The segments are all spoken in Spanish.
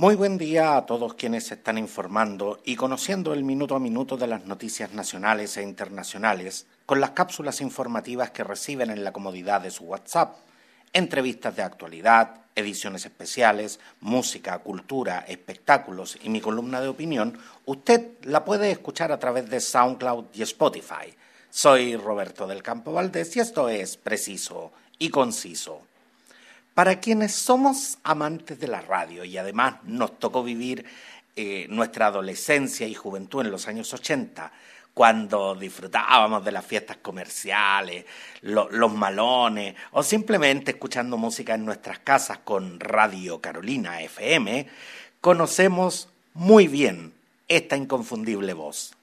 Muy buen día a todos quienes se están informando y conociendo el minuto a minuto de las noticias nacionales e internacionales con las cápsulas informativas que reciben en la comodidad de su WhatsApp, entrevistas de actualidad, ediciones especiales, música, cultura, espectáculos y mi columna de opinión, usted la puede escuchar a través de SoundCloud y Spotify. Soy Roberto del Campo Valdés y esto es preciso y conciso. Para quienes somos amantes de la radio y además nos tocó vivir eh, nuestra adolescencia y juventud en los años 80, cuando disfrutábamos de las fiestas comerciales, los malones o simplemente escuchando música en nuestras casas con Radio Carolina FM, conocemos muy bien esta inconfundible voz.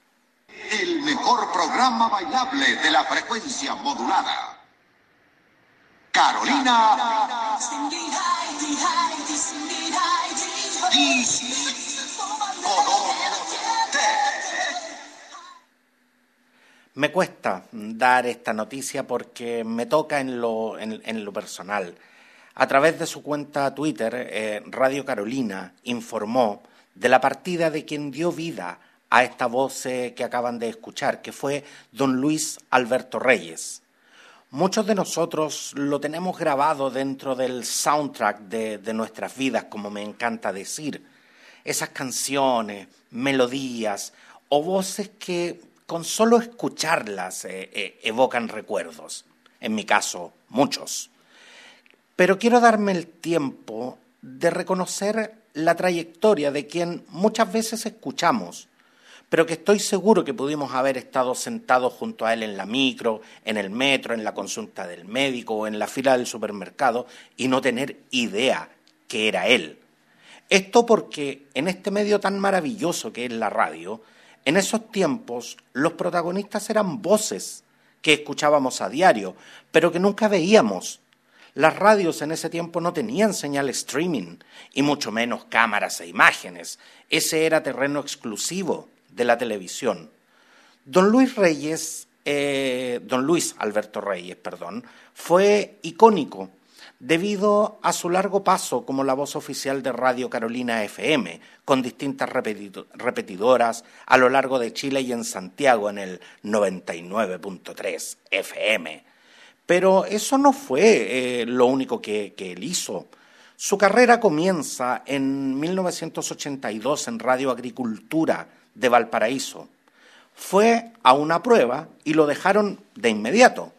El mejor programa bailable de la frecuencia modulada. Carolina. Me cuesta dar esta noticia porque me toca en lo, personal. A través de su cuenta Twitter, eh, Radio Carolina informó de la partida de quien dio vida a esta voz eh, que acaban de escuchar, que fue don Luis Alberto Reyes. Muchos de nosotros lo tenemos grabado dentro del soundtrack de, nuestras vidas, como me encanta decir. Esas canciones, melodías o voces que con solo escucharlas eh, eh, evocan recuerdos. En mi caso, muchos. Pero quiero darme el tiempo de reconocer la trayectoria de quien muchas veces escuchamos pero que estoy seguro que pudimos haber estado sentados junto a él en la micro, en el metro, en la consulta del médico o en la fila del supermercado y no tener idea que era él. Esto porque en este medio tan maravilloso que es la radio, en esos tiempos los protagonistas eran voces que escuchábamos a diario, pero que nunca veíamos. Las radios en ese tiempo no tenían señal streaming y mucho menos cámaras e imágenes. Ese era terreno exclusivo de la televisión. Don Luis Reyes, eh, don Luis Alberto Reyes, perdón, fue icónico debido a su largo paso como la voz oficial de Radio Carolina FM, con distintas repetidoras a lo largo de Chile y en Santiago en el 99.3 FM. Pero eso no fue eh, lo único que, que él hizo. Su carrera comienza en 1982 en Radio Agricultura, de Valparaíso. Fue a una prueba y lo dejaron de inmediato.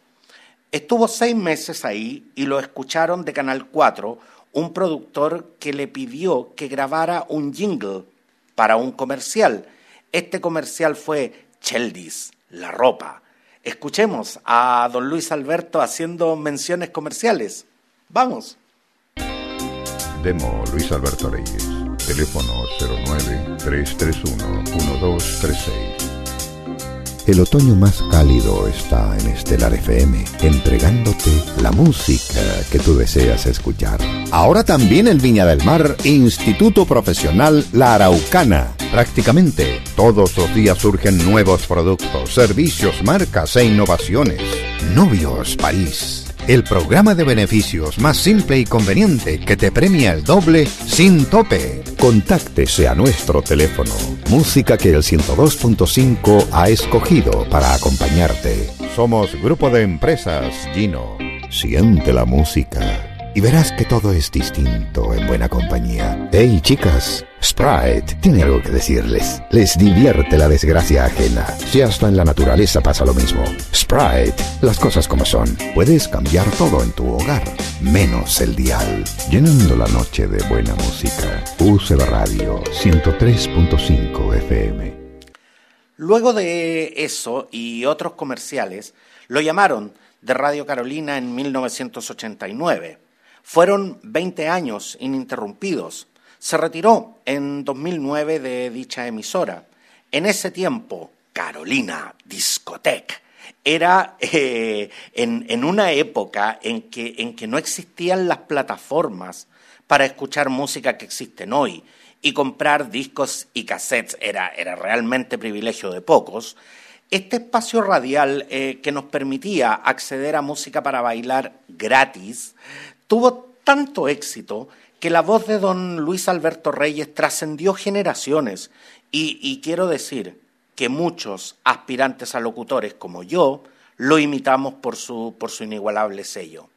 Estuvo seis meses ahí y lo escucharon de Canal 4 un productor que le pidió que grabara un jingle para un comercial. Este comercial fue Cheldis, la ropa. Escuchemos a don Luis Alberto haciendo menciones comerciales. Vamos. Demo Luis Alberto Reyes. Teléfono 09-331-1236. El otoño más cálido está en Estelar FM, entregándote la música que tú deseas escuchar. Ahora también el Viña del Mar, Instituto Profesional La Araucana. Prácticamente todos los días surgen nuevos productos, servicios, marcas e innovaciones. Novios París el programa de beneficios más simple y conveniente que te premia el doble sin tope. Contáctese a nuestro teléfono. Música que el 102.5 ha escogido para acompañarte. Somos Grupo de Empresas Gino. Siente la música y verás que todo es distinto en buena compañía. Hey chicas, Sprite tiene algo que decirles. Les divierte la desgracia ajena. Si hasta en la naturaleza pasa lo mismo. Sprite, las cosas como son. Puedes cambiar todo en tu hogar, menos el dial. Llenando la noche de buena música. Use la radio 103.5 FM. Luego de eso y otros comerciales, lo llamaron de Radio Carolina en 1989 fueron 20 años ininterrumpidos. Se retiró en 2009 de dicha emisora. En ese tiempo, Carolina Discotec era eh, en, una época en que, en que no existían las plataformas para escuchar música que existen hoy y comprar discos y cassettes era, era realmente privilegio de pocos. Este espacio radial eh, que nos permitía acceder a música para bailar gratis tuvo tanto éxito que la voz de don Luis Alberto Reyes trascendió generaciones y, quiero decir que muchos aspirantes a locutores como yo lo imitamos por su, por su inigualable sello.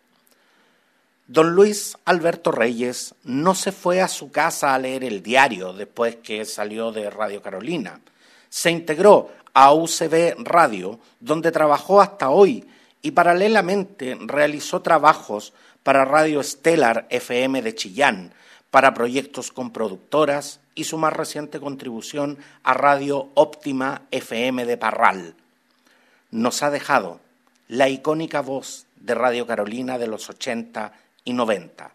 Don Luis Alberto Reyes no se fue a su casa a leer el diario después que salió de Radio Carolina. Se integró a UCB Radio, donde trabajó hasta hoy y paralelamente realizó trabajos para Radio Stellar FM de Chillán, para proyectos con productoras y su más reciente contribución a Radio Óptima FM de Parral. Nos ha dejado la icónica voz de Radio Carolina de los 80 y 90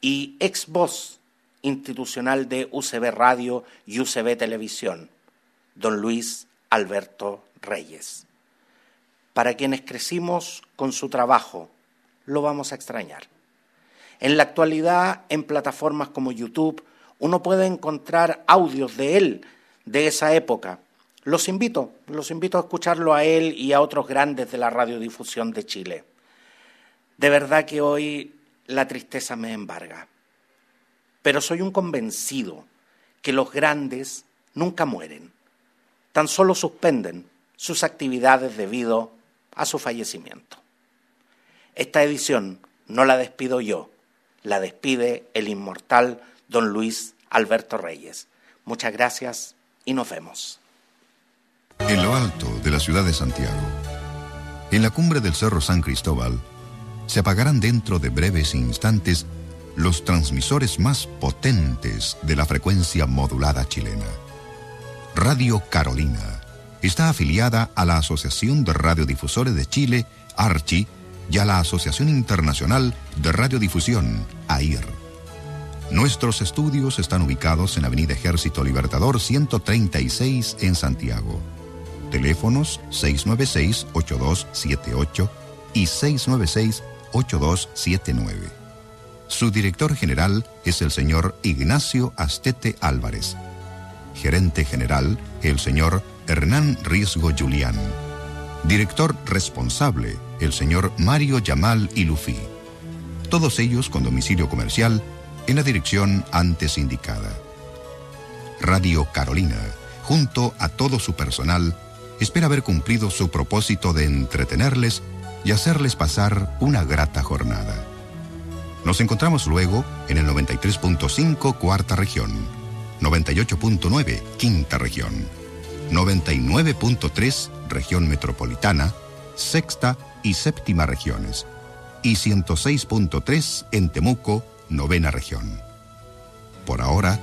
y ex voz institucional de UCB Radio y UCB Televisión, don Luis Alberto Reyes. Para quienes crecimos con su trabajo, lo vamos a extrañar. En la actualidad, en plataformas como YouTube, uno puede encontrar audios de él, de esa época. Los invito, los invito a escucharlo a él y a otros grandes de la radiodifusión de Chile. De verdad que hoy la tristeza me embarga, pero soy un convencido que los grandes nunca mueren, tan solo suspenden sus actividades debido a su fallecimiento. Esta edición no la despido yo, la despide el inmortal don Luis Alberto Reyes. Muchas gracias y nos vemos. En lo alto de la ciudad de Santiago, en la cumbre del Cerro San Cristóbal, se apagarán dentro de breves instantes los transmisores más potentes de la frecuencia modulada chilena. Radio Carolina está afiliada a la Asociación de Radiodifusores de Chile, ARCHI, y a la Asociación Internacional de Radiodifusión, AIR. Nuestros estudios están ubicados en Avenida Ejército Libertador 136 en Santiago. Teléfonos 696-8278 y 696-8279. Su director general es el señor Ignacio Astete Álvarez. Gerente general, el señor Hernán Riesgo Julián. Director responsable, el señor Mario Yamal Ilufi. Todos ellos con domicilio comercial en la dirección antes indicada. Radio Carolina, junto a todo su personal, espera haber cumplido su propósito de entretenerles y hacerles pasar una grata jornada. Nos encontramos luego en el 93.5 Cuarta Región, 98.9 Quinta Región, 99.3 Región Metropolitana, Sexta y Séptima Regiones, y 106.3 en Temuco, Novena Región. Por ahora,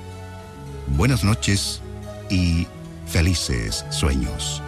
buenas noches y felices sueños.